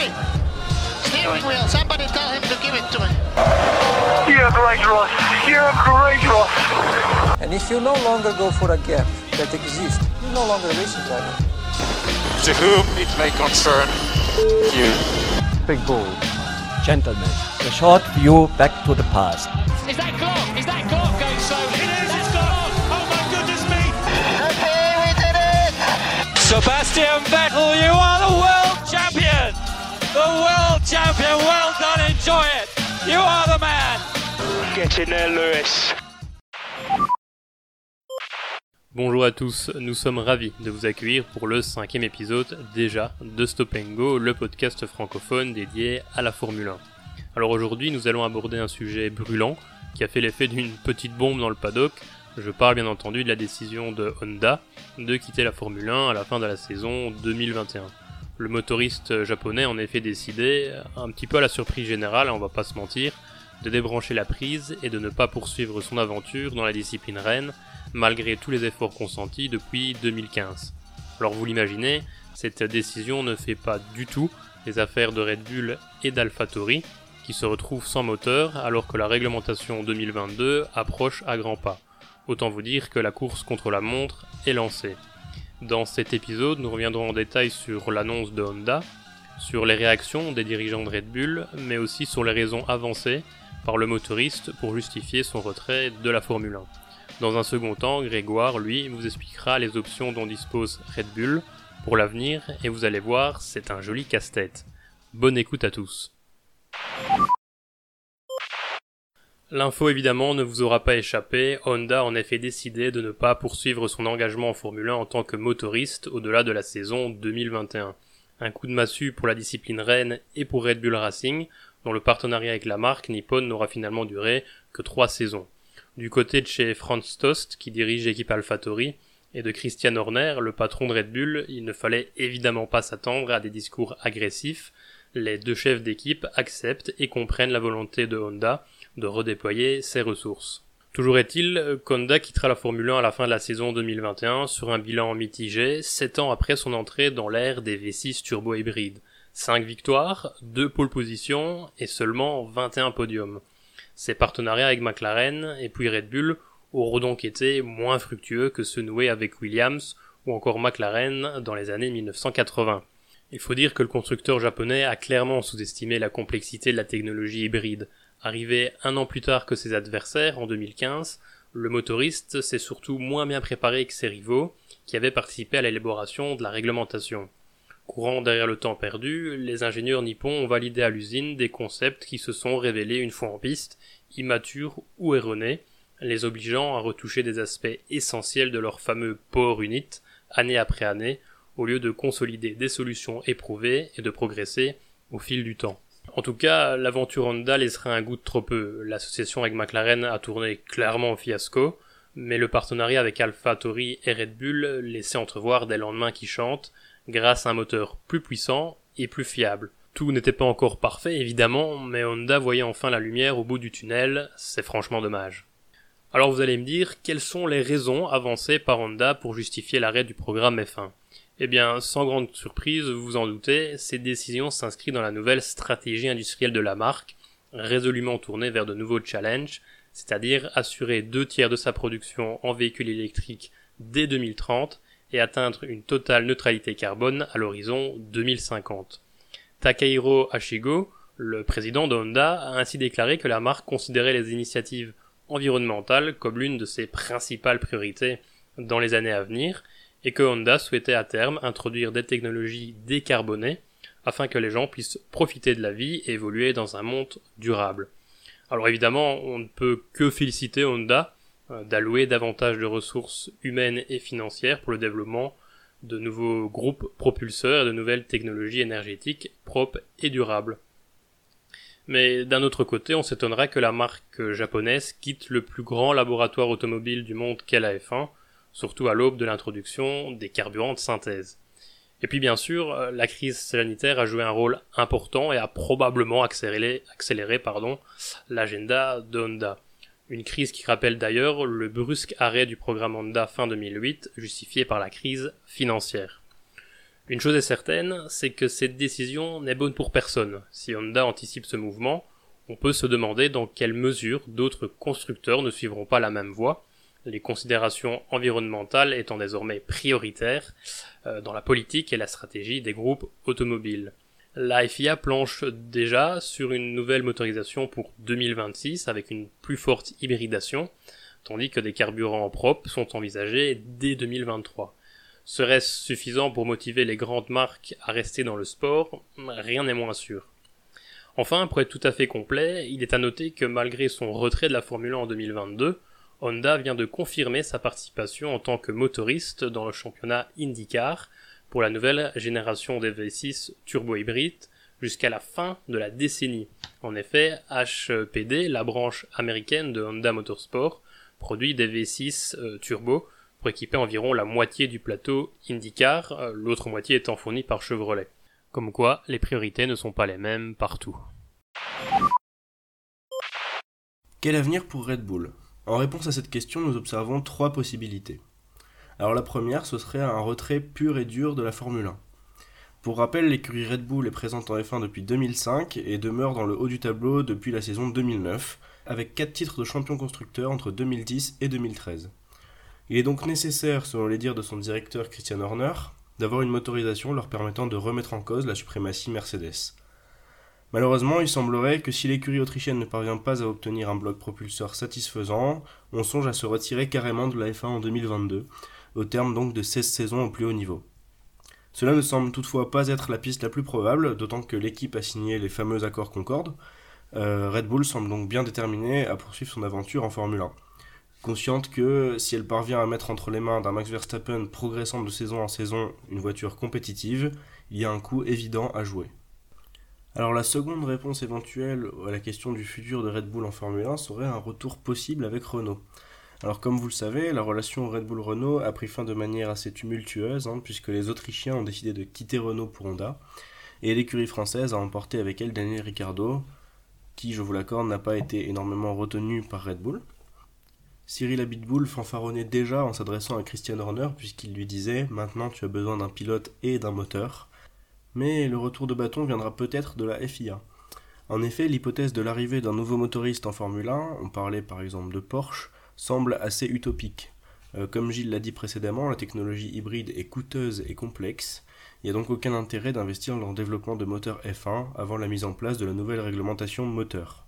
Hey! Steering wheel, somebody tell him to give it to me. You're great, Ross. You're great, Ross. And if you no longer go for a gap that exists, you're no longer a racing driver. To whom it may concern you. Big bull. Gentlemen, a short view back to the past. Is that Glock? Is that Glock going so? It is, it's Glock! Oh my goodness me! Okay, we did it! Sebastian Vettel, you are the world champion! The world champion, well done, enjoy it! You are the man! Get in there, Lewis. Bonjour à tous, nous sommes ravis de vous accueillir pour le cinquième épisode déjà de Stop Go, le podcast francophone dédié à la Formule 1. Alors aujourd'hui nous allons aborder un sujet brûlant qui a fait l'effet d'une petite bombe dans le paddock. Je parle bien entendu de la décision de Honda de quitter la Formule 1 à la fin de la saison 2021. Le motoriste japonais en effet décidé, un petit peu à la surprise générale, on va pas se mentir, de débrancher la prise et de ne pas poursuivre son aventure dans la discipline reine malgré tous les efforts consentis depuis 2015. Alors vous l'imaginez, cette décision ne fait pas du tout les affaires de Red Bull et d'AlphaTauri, qui se retrouvent sans moteur alors que la réglementation 2022 approche à grands pas. Autant vous dire que la course contre la montre est lancée. Dans cet épisode, nous reviendrons en détail sur l'annonce de Honda, sur les réactions des dirigeants de Red Bull, mais aussi sur les raisons avancées par le motoriste pour justifier son retrait de la Formule 1. Dans un second temps, Grégoire, lui, vous expliquera les options dont dispose Red Bull pour l'avenir et vous allez voir, c'est un joli casse-tête. Bonne écoute à tous. L'info évidemment ne vous aura pas échappé, Honda en effet décidé de ne pas poursuivre son engagement en Formule 1 en tant que motoriste au-delà de la saison 2021. Un coup de massue pour la discipline reine et pour Red Bull Racing, dont le partenariat avec la marque Nippon n'aura finalement duré que trois saisons. Du côté de chez Franz Tost, qui dirige l'équipe AlphaTauri, et de Christian Horner, le patron de Red Bull, il ne fallait évidemment pas s'attendre à des discours agressifs. Les deux chefs d'équipe acceptent et comprennent la volonté de Honda de redéployer ses ressources. Toujours est-il qu'Honda quittera la Formule 1 à la fin de la saison 2021 sur un bilan mitigé, 7 ans après son entrée dans l'ère des V6 turbo hybrides. 5 victoires, 2 pole positions et seulement 21 podiums. Ses partenariats avec McLaren et puis Red Bull auront donc été moins fructueux que ceux noués avec Williams ou encore McLaren dans les années 1980. Il faut dire que le constructeur japonais a clairement sous-estimé la complexité de la technologie hybride. Arrivé un an plus tard que ses adversaires, en 2015, le motoriste s'est surtout moins bien préparé que ses rivaux, qui avaient participé à l'élaboration de la réglementation. Courant derrière le temps perdu, les ingénieurs nippons ont validé à l'usine des concepts qui se sont révélés une fois en piste, immatures ou erronés, les obligeant à retoucher des aspects essentiels de leur fameux Power Unit, année après année, au lieu de consolider des solutions éprouvées et de progresser au fil du temps. En tout cas, l'aventure Honda laissera un goût de trop peu. L'association avec McLaren a tourné clairement au fiasco, mais le partenariat avec Alpha Tori et Red Bull laissait entrevoir des lendemains qui chantent, grâce à un moteur plus puissant et plus fiable. Tout n'était pas encore parfait évidemment, mais Honda voyait enfin la lumière au bout du tunnel, c'est franchement dommage. Alors vous allez me dire, quelles sont les raisons avancées par Honda pour justifier l'arrêt du programme F1 Eh bien, sans grande surprise, vous vous en doutez, cette décision s'inscrit dans la nouvelle stratégie industrielle de la marque, résolument tournée vers de nouveaux challenges, c'est-à-dire assurer deux tiers de sa production en véhicules électriques dès 2030 et atteindre une totale neutralité carbone à l'horizon 2050. Takahiro Hashigo, le président de a ainsi déclaré que la marque considérait les initiatives environnementales comme l'une de ses principales priorités dans les années à venir, et que Honda souhaitait à terme introduire des technologies décarbonées afin que les gens puissent profiter de la vie et évoluer dans un monde durable. Alors évidemment, on ne peut que féliciter Honda euh, d'allouer davantage de ressources humaines et financières pour le développement de nouveaux groupes propulseurs et de nouvelles technologies énergétiques propres et durables. Mais d'un autre côté, on s'étonnerait que la marque japonaise quitte le plus grand laboratoire automobile du monde qu'est la F1, surtout à l'aube de l'introduction des carburants de synthèse. Et puis bien sûr, euh, la crise sanitaire a joué un rôle important et a probablement accéléré, l'agenda de Honda. Une crise qui rappelle d'ailleurs le brusque arrêt du programme Honda fin 2008, justifié par la crise financière. Une chose est certaine, c'est que cette décision n'est bonne pour personne. Si Honda anticipe ce mouvement, on peut se demander dans quelle mesure d'autres constructeurs ne suivront pas la même voie, les considérations environnementales étant désormais prioritaires euh, dans la politique et la stratégie des groupes automobiles. La FIA planche déjà sur une nouvelle motorisation pour 2026 avec une plus forte hybridation, tandis que des carburants propres sont envisagés dès 2023. Serait-ce suffisant pour motiver les grandes marques à rester dans le sport? Rien n'est moins sûr. Enfin, pour être tout à fait complet, il est à noter que malgré son retrait de la Formule 1 en 2022, Honda vient de confirmer sa participation en tant que motoriste dans le championnat IndyCar pour la nouvelle génération des V6 turbo-hybrides jusqu'à la fin de la décennie. En effet, HPD, la branche américaine de Honda Motorsport, produit des V6 euh, turbo pour équiper environ la moitié du plateau IndyCar, euh, l'autre moitié étant fournie par Chevrolet. Comme quoi, les priorités ne sont pas les mêmes partout. Quel avenir pour Red Bull? En réponse à cette question, nous observons trois possibilités. Alors la première, ce serait un retrait pur et dur de la Formule 1. Pour rappel, l'écurie Red Bull est présente en F1 depuis 2005 et demeure dans le haut du tableau depuis la saison 2009, avec 4 titres de champion constructeur entre 2010 et 2013. Il est donc nécessaire, selon les dires de son directeur Christian Horner, d'avoir une motorisation leur permettant de remettre en cause la suprématie Mercedes. Malheureusement, il semblerait que si l'écurie autrichienne ne parvient pas à obtenir un bloc propulseur satisfaisant, on songe à se retirer carrément de la F1 en 2022, au terme donc de 16 saisons au plus haut niveau. Cela ne semble toutefois pas être la piste la plus probable, d'autant que l'équipe a signé les fameux accords Concorde. Euh, Red Bull semble donc bien déterminée à poursuivre son aventure en Formule 1. Consciente que si elle parvient à mettre entre les mains d'un Max Verstappen progressant de saison en saison une voiture compétitive, il y a un coup évident à jouer. Alors la seconde réponse éventuelle à la question du futur de Red Bull en Formule 1 serait un retour possible avec Renault. Alors comme vous le savez, la relation Red Bull-Renault a pris fin de manière assez tumultueuse, hein, puisque les Autrichiens ont décidé de quitter Renault pour Honda, et l'écurie française a emporté avec elle Daniel Ricciardo, qui, je vous l'accorde, n'a pas été énormément retenu par Red Bull. Cyril Abitboul fanfaronnait déjà en s'adressant à Christian Horner, puisqu'il lui disait « Maintenant tu as besoin d'un pilote et d'un moteur ». Mais le retour de bâton viendra peut-être de la FIA. En effet, l'hypothèse de l'arrivée d'un nouveau motoriste en Formule 1, on parlait par exemple de Porsche, semble assez utopique. Euh, comme Gilles l'a dit précédemment, la technologie hybride est coûteuse et complexe. Il n'y a donc aucun intérêt d'investir dans le développement de moteurs F1 avant la mise en place de la nouvelle réglementation moteur.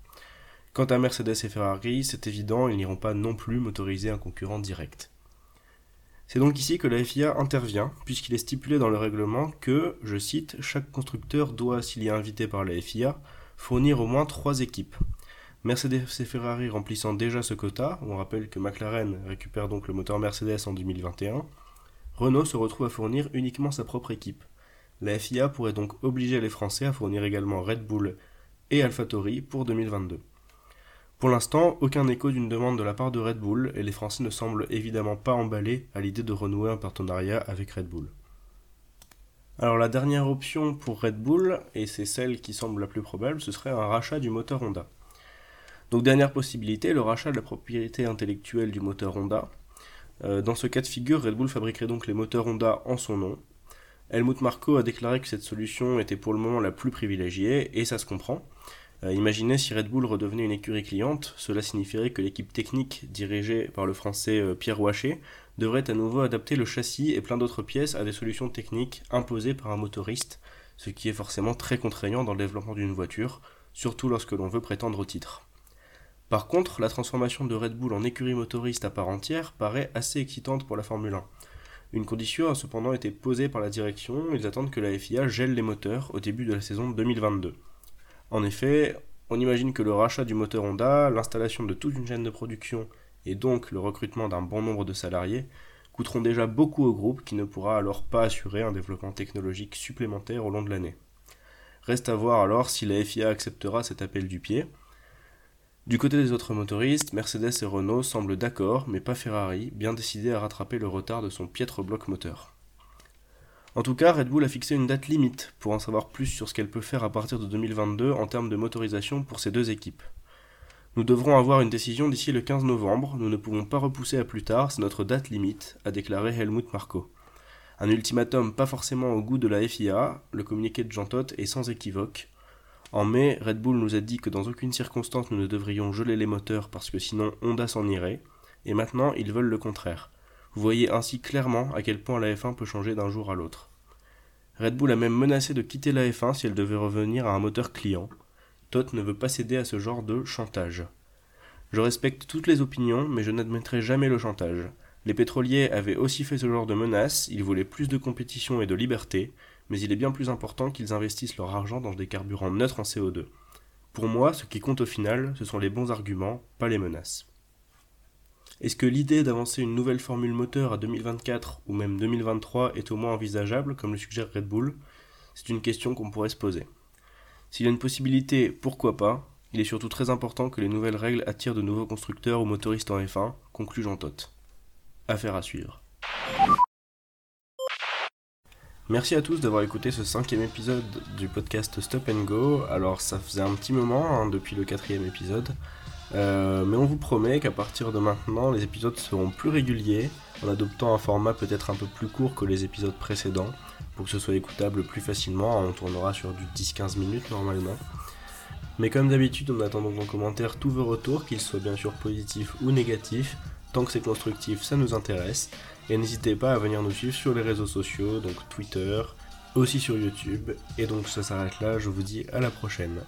Quant à Mercedes et Ferrari, c'est évident, ils n'iront pas non plus motoriser un concurrent direct. C'est donc ici que la FIA intervient, puisqu'il est stipulé dans le règlement que, je cite, chaque constructeur doit, s'il y est invité par la FIA, fournir au moins trois équipes, Mercedes et Ferrari remplissant déjà ce quota, on rappelle que McLaren récupère donc le moteur Mercedes en 2021, Renault se retrouve à fournir uniquement sa propre équipe. La FIA pourrait donc obliger les Français à fournir également Red Bull et AlphaTauri pour 2022. Pour l'instant, aucun écho d'une demande de la part de Red Bull et les Français ne semblent évidemment pas emballés à l'idée de renouer un partenariat avec Red Bull. Alors la dernière option pour Red Bull, et c'est celle qui semble la plus probable, ce serait un rachat du moteur Honda. Donc dernière possibilité, le rachat de la propriété intellectuelle du moteur Honda. Euh, dans ce cas de figure, Red Bull fabriquerait donc les moteurs Honda en son nom. Helmut Marko a déclaré que cette solution était pour le moment la plus privilégiée, et ça se comprend. Euh, imaginez si Red Bull redevenait une écurie cliente, cela signifierait que l'équipe technique dirigée par le français euh, Pierre Ouachet devrait à nouveau adapter le châssis et plein d'autres pièces à des solutions techniques imposées par un motoriste, ce qui est forcément très contraignant dans le développement d'une voiture, surtout lorsque l'on veut prétendre au titre. Par contre, la transformation de Red Bull en écurie motoriste à part entière paraît assez excitante pour la Formule 1. Une condition a cependant été posée par la direction, ils attendent que la FIA gèle les moteurs au début de la saison 2022. En effet, on imagine que le rachat du moteur Honda, l'installation de toute une chaîne de production et donc le recrutement d'un bon nombre de salariés coûteront déjà beaucoup au groupe qui ne pourra alors pas assurer un développement technologique supplémentaire au long de l'année. Reste à voir alors si la FIA acceptera cet appel du pied, du côté des autres motoristes, Mercedes et Renault semblent d'accord, mais pas Ferrari, bien décidé à rattraper le retard de son piètre bloc moteur. En tout cas, Red Bull a fixé une date limite pour en savoir plus sur ce qu'elle peut faire à partir de 2022 en termes de motorisation pour ces deux équipes. Nous devrons avoir une décision d'ici le 15 novembre, nous ne pouvons pas repousser à plus tard, c'est notre date limite, a déclaré Helmut Marko. Un ultimatum pas forcément au goût de la FIA, le communiqué de Jean Todt est sans équivoque. En mai, Red Bull nous a dit que dans aucune circonstance nous ne devrions geler les moteurs parce que sinon Honda s'en irait, et maintenant ils veulent le contraire. Vous voyez ainsi clairement à quel point la F1 peut changer d'un jour à l'autre. Red Bull a même menacé de quitter la F1 si elle devait revenir à un moteur client. Todt ne veut pas céder à ce genre de chantage. Je respecte toutes les opinions, mais je n'admettrai jamais le chantage. Les pétroliers avaient aussi fait ce genre de menaces, ils voulaient plus de compétition et de liberté, mais il est bien plus important qu'ils investissent leur argent dans des carburants neutres en CO2. Pour moi, ce qui compte au final, ce sont les bons arguments, pas les menaces. Est-ce que l'idée d'avancer une nouvelle formule moteur à 2024 ou même 2023 est au moins envisageable, comme le suggère Red Bull? C'est une question qu'on pourrait se poser. S'il y a une possibilité, pourquoi pas? Il est surtout très important que les nouvelles règles attirent de nouveaux constructeurs ou motoristes en F1, conclut Jean Todt. Affaire à suivre. Merci à tous d'avoir écouté ce cinquième épisode du podcast Stop and Go. Alors ça faisait un petit moment hein, depuis le quatrième épisode, euh, mais on vous promet qu'à partir de maintenant les épisodes seront plus réguliers, en adoptant un format peut-être un peu plus court que les épisodes précédents, pour que ce soit écoutable plus facilement. On tournera sur du 10-15 minutes normalement. Mais comme d'habitude, on attend donc en commentaire tous vos retours, qu'ils soient bien sûr positifs ou négatifs. Tant que c'est constructif, ça nous intéresse. Et n'hésitez pas à venir nous suivre sur les réseaux sociaux, donc Twitter, aussi sur YouTube. Et donc ça s'arrête là, je vous dis à la prochaine.